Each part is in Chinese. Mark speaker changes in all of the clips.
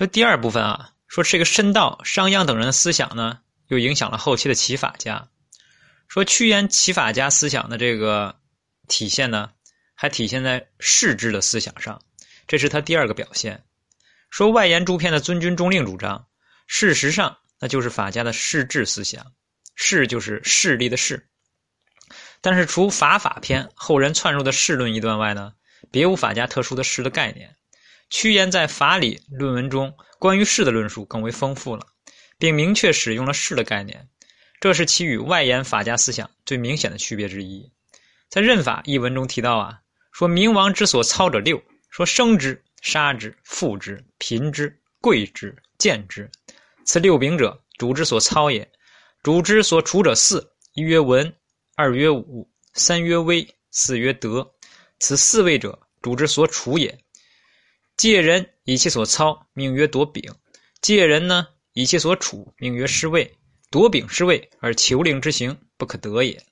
Speaker 1: 说第二部分啊，说这个申道、商鞅等人的思想呢，又影响了后期的齐法家。说屈原齐法家思想的这个体现呢，还体现在士治的思想上，这是他第二个表现。说外延诸篇的尊君重令主张，事实上那就是法家的士治思想，士就是势力的势。但是除法法篇后人窜入的士论一段外呢，别无法家特殊的士的概念。屈原在法理论文中关于士的论述更为丰富了，并明确使用了士的概念。这是其与外延法家思想最明显的区别之一。在《任法》一文中提到啊，说明王之所操者六，说生之、杀之、富之、贫之、贵之、贱之，此六柄者，主之所操也。主之所处者四：一曰文，二曰武，三曰威，四曰德。此四位者，主之所处也。借人以其所操，命曰夺柄；借人呢，以其所处，命曰失位。夺柄失位而求令之行不可得也。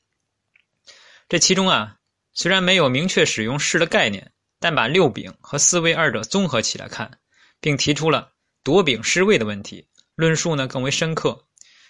Speaker 1: 这其中啊，虽然没有明确使用士的概念，但把六柄和四位二者综合起来看，并提出了夺柄失位的问题，论述呢更为深刻。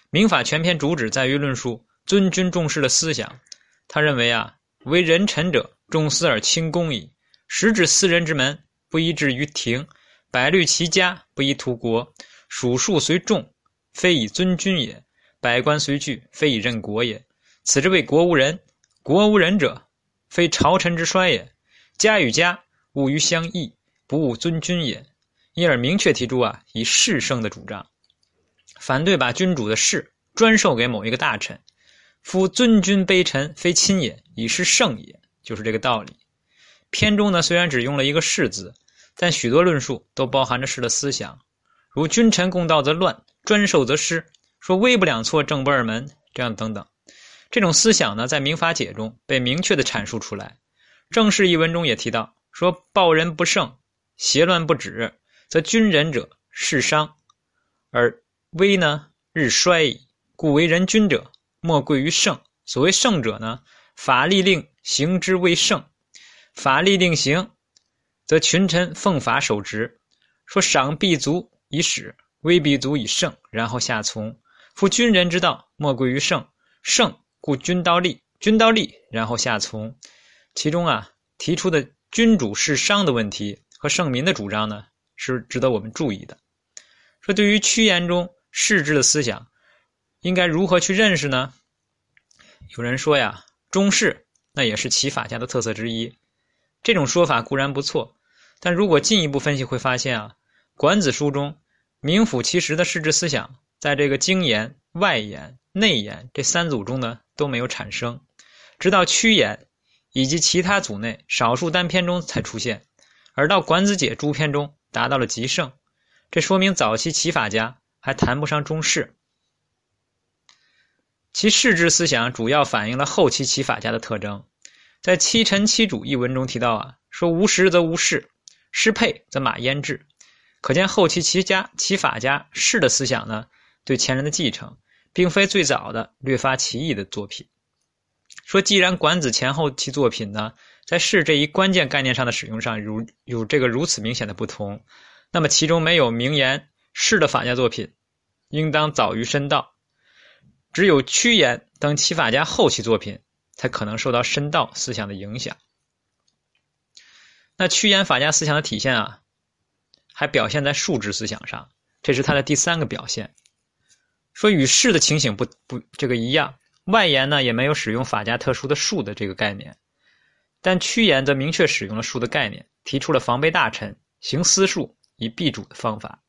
Speaker 1: 民法全篇主旨在于论述尊君重士的思想。他认为啊，为人臣者重私而轻公矣，实指私人之门，不宜置于庭；百虑其家，不宜图国；属数虽众，非以尊君也。百官随聚，非以任国也。此之谓国无人。国无人者，非朝臣之衰也。家与家，务于相异，不务尊君也。因而明确提出啊，以士圣的主张，反对把君主的事专授给某一个大臣。夫尊君卑臣，非亲也，以是圣也。就是这个道理。篇中呢，虽然只用了一个“士”字，但许多论述都包含着士的思想，如君臣共道则乱，专授则失。说威不两错，正不二门，这样等等，这种思想呢，在《民法解》中被明确的阐述出来。正式一文中也提到，说暴人不胜，邪乱不止，则君仁者世伤，而威呢日衰矣。故为人君者，莫贵于圣。所谓圣者呢，法律令行之为圣，法律令行，则群臣奉法守职。说赏必足以始，威必足以胜，然后下从。夫君人之道，莫贵于圣。圣故君道立，君道立，然后下从。其中啊，提出的君主事商的问题和圣民的主张呢，是值得我们注意的。说对于屈原中士治的思想，应该如何去认识呢？有人说呀，中士那也是齐法家的特色之一。这种说法固然不错，但如果进一步分析，会发现啊，《管子》书中名副其实的世治思想。在这个经言、外言、内言这三组中呢，都没有产生，直到屈言以及其他组内少数单篇中才出现，而到《管子解》诸篇中达到了极盛。这说明早期齐法家还谈不上中士，其士之思想主要反映了后期齐法家的特征。在《七臣七主》一文中提到啊，说无实则无事，失配则马焉制。可见后期齐家齐法家士的思想呢。对前人的继承，并非最早的略发奇异的作品。说，既然管子前后期作品呢，在士这一关键概念上的使用上，如有这个如此明显的不同，那么其中没有明言士的法家作品，应当早于申道；只有屈原等齐法家后期作品，才可能受到申道思想的影响。那屈原法家思想的体现啊，还表现在数治思想上，这是他的第三个表现。说与士的情形不不这个一样，外延呢也没有使用法家特殊的术的这个概念，但屈原则明确使用了术的概念，提出了防备大臣行私术以避主的方法。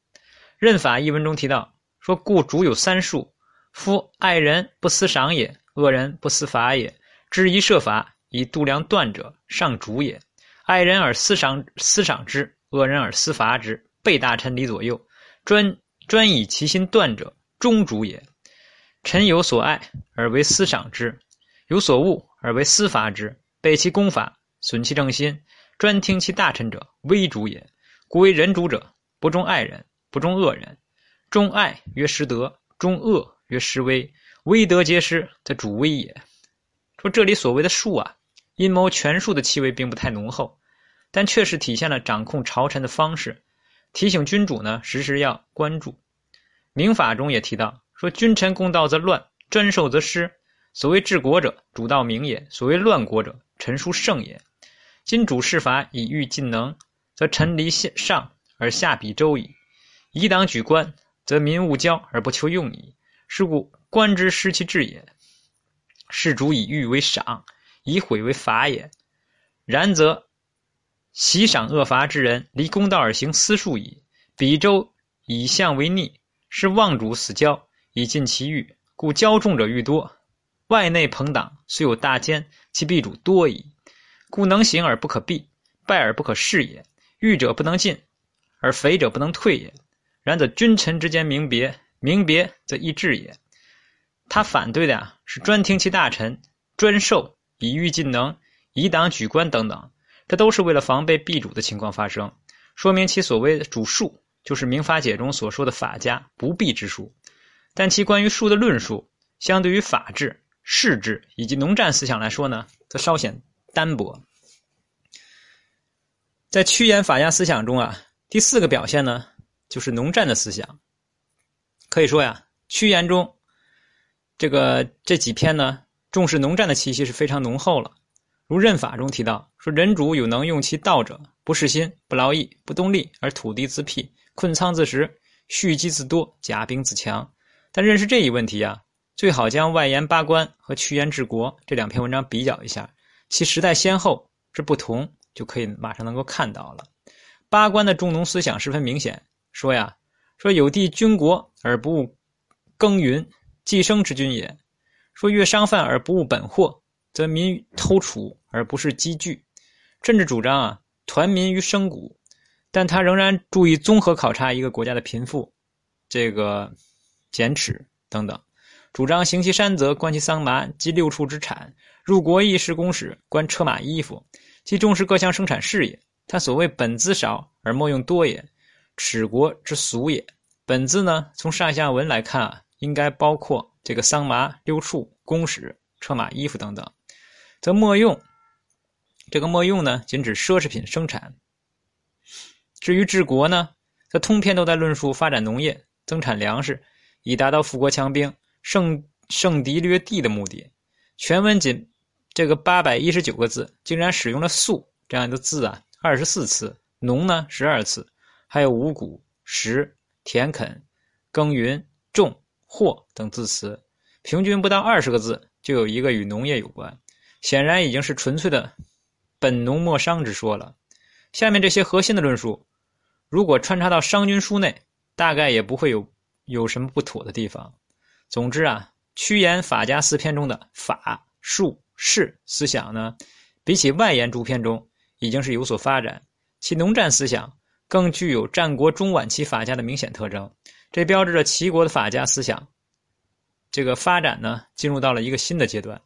Speaker 1: 任法一文中提到说，故主有三术：夫爱人不思赏也，恶人不思法也。知一设法以度量断者，上主也。爱人而思赏思赏之，恶人而思罚之，被大臣离左右，专专以其心断者。中主也，臣有所爱而为思赏之，有所恶而为思罚之，背其功法，损其正心，专听其大臣者，威主也。故为人主者，不重爱人，不重恶人。重爱曰失德，重恶曰失威。威德皆失，则主威也。说这里所谓的术啊，阴谋权术的气味并不太浓厚，但确实体现了掌控朝臣的方式。提醒君主呢时时要关注。明法中也提到说：“君臣共道则乱，专授则失。所谓治国者，主道明也；所谓乱国者，臣书圣也。今主事法以欲尽能，则臣离上而下比周矣。以党举官，则民务交而不求用矣。是故官之失其志也。事主以欲为赏，以毁为罚也。然则喜赏恶罚之人，离公道而行私术矣。比周以相为逆。”是望主死交以尽其欲，故骄众者愈多。外内朋党虽有大奸，其弊主多矣。故能行而不可避，败而不可恃也。欲者不能进，而肥者不能退也。然则君臣之间明别，明别则易治也。他反对的呀，是专听其大臣，专授以欲尽能，以党举官等等，这都是为了防备弊主的情况发生，说明其所谓的主术。就是《民法解》中所说的法家不避之术，但其关于术的论述，相对于法治、士治以及农战思想来说呢，则稍显单薄。在屈原法家思想中啊，第四个表现呢，就是农战的思想。可以说呀，屈原中这个这几篇呢，重视农战的气息是非常浓厚了。如《任法》中提到说：“人主有能用其道者，不事心，不劳役，不动力，而土地自辟。”困仓自食，蓄积自多，甲兵自强。但认识这一问题啊，最好将外延八关和屈原治国这两篇文章比较一下，其时代先后之不同，就可以马上能够看到了。八关的重农思想十分明显，说呀，说有地君国而不务耕耘，寄生之君也；说越商贩而不务本货，则民偷储而不是积聚。甚至主张啊，团民于生谷。但他仍然注意综合考察一个国家的贫富、这个减尺等等，主张行其山泽，观其桑麻，及六畜之产，入国议事公使，观车马衣服，即重视各项生产事业。他所谓本资少而莫用多也，耻国之俗也。本资呢，从上下文来看啊，应该包括这个桑麻、六处、公使、车马衣服等等，则莫用。这个莫用呢，仅指奢侈品生产。至于治国呢，则通篇都在论述发展农业、增产粮食，以达到富国强兵、胜胜敌掠地的目的。全文仅这个八百一十九个字，竟然使用了“粟”这样的字啊二十四次，“农”呢十二次，还有五谷、食、田垦、耕耘、种、或等字词，平均不到二十个字就有一个与农业有关，显然已经是纯粹的本农莫商之说了。下面这些核心的论述。如果穿插到商君书内，大概也不会有有什么不妥的地方。总之啊，屈原法家四篇中的法、术、士思想呢，比起外延诸篇中已经是有所发展。其农战思想更具有战国中晚期法家的明显特征，这标志着齐国的法家思想这个发展呢，进入到了一个新的阶段。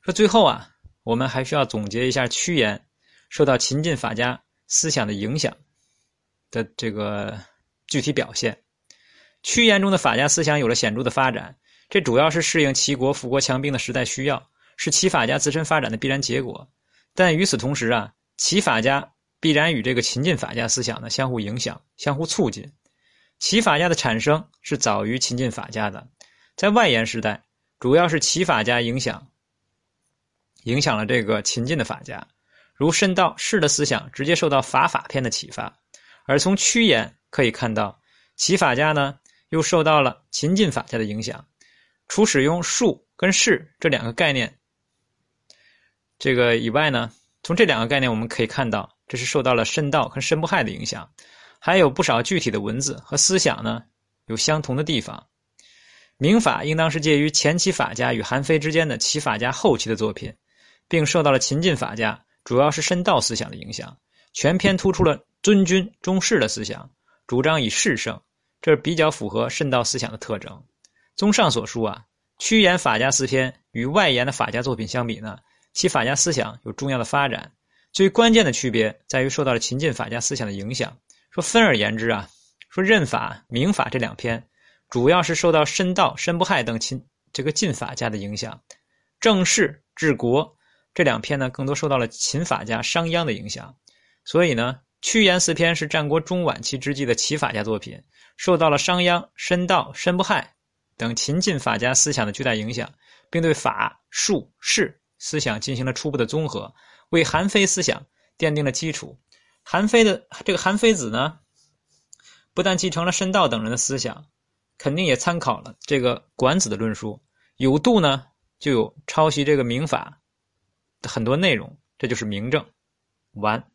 Speaker 1: 说最后啊，我们还需要总结一下屈原受到秦晋法家。思想的影响的这个具体表现，屈原中的法家思想有了显著的发展，这主要是适应齐国富国强兵的时代需要，是齐法家自身发展的必然结果。但与此同时啊，齐法家必然与这个秦晋法家思想呢相互影响、相互促进。齐法家的产生是早于秦晋法家的，在外延时代，主要是齐法家影响影响了这个秦晋的法家。如申道士的思想直接受到法法篇的启发，而从趋炎可以看到，齐法家呢又受到了秦晋法家的影响。除使用术跟士这两个概念这个以外呢，从这两个概念我们可以看到，这是受到了申道和申不害的影响，还有不少具体的文字和思想呢有相同的地方。明法应当是介于前期法家与韩非之间的齐法家后期的作品，并受到了秦晋法家。主要是申道思想的影响，全篇突出了尊君重士的思想，主张以士胜，这比较符合申道思想的特征。综上所述啊，趋炎法家四篇与外延的法家作品相比呢，其法家思想有重要的发展。最关键的区别在于受到了秦晋法家思想的影响。说分而言之啊，说任法、明法这两篇，主要是受到申道、申不害等秦这个晋法家的影响，正事治国。这两篇呢，更多受到了秦法家商鞅的影响，所以呢，屈原四篇是战国中晚期之际的齐法家作品，受到了商鞅、申道、申不害等秦晋法家思想的巨大影响，并对法、术、士思想进行了初步的综合，为韩非思想奠定了基础。韩非的这个韩非子呢，不但继承了申道等人的思想，肯定也参考了这个管子的论述。有度呢，就有抄袭这个明法的很多内容，这就是明证。完。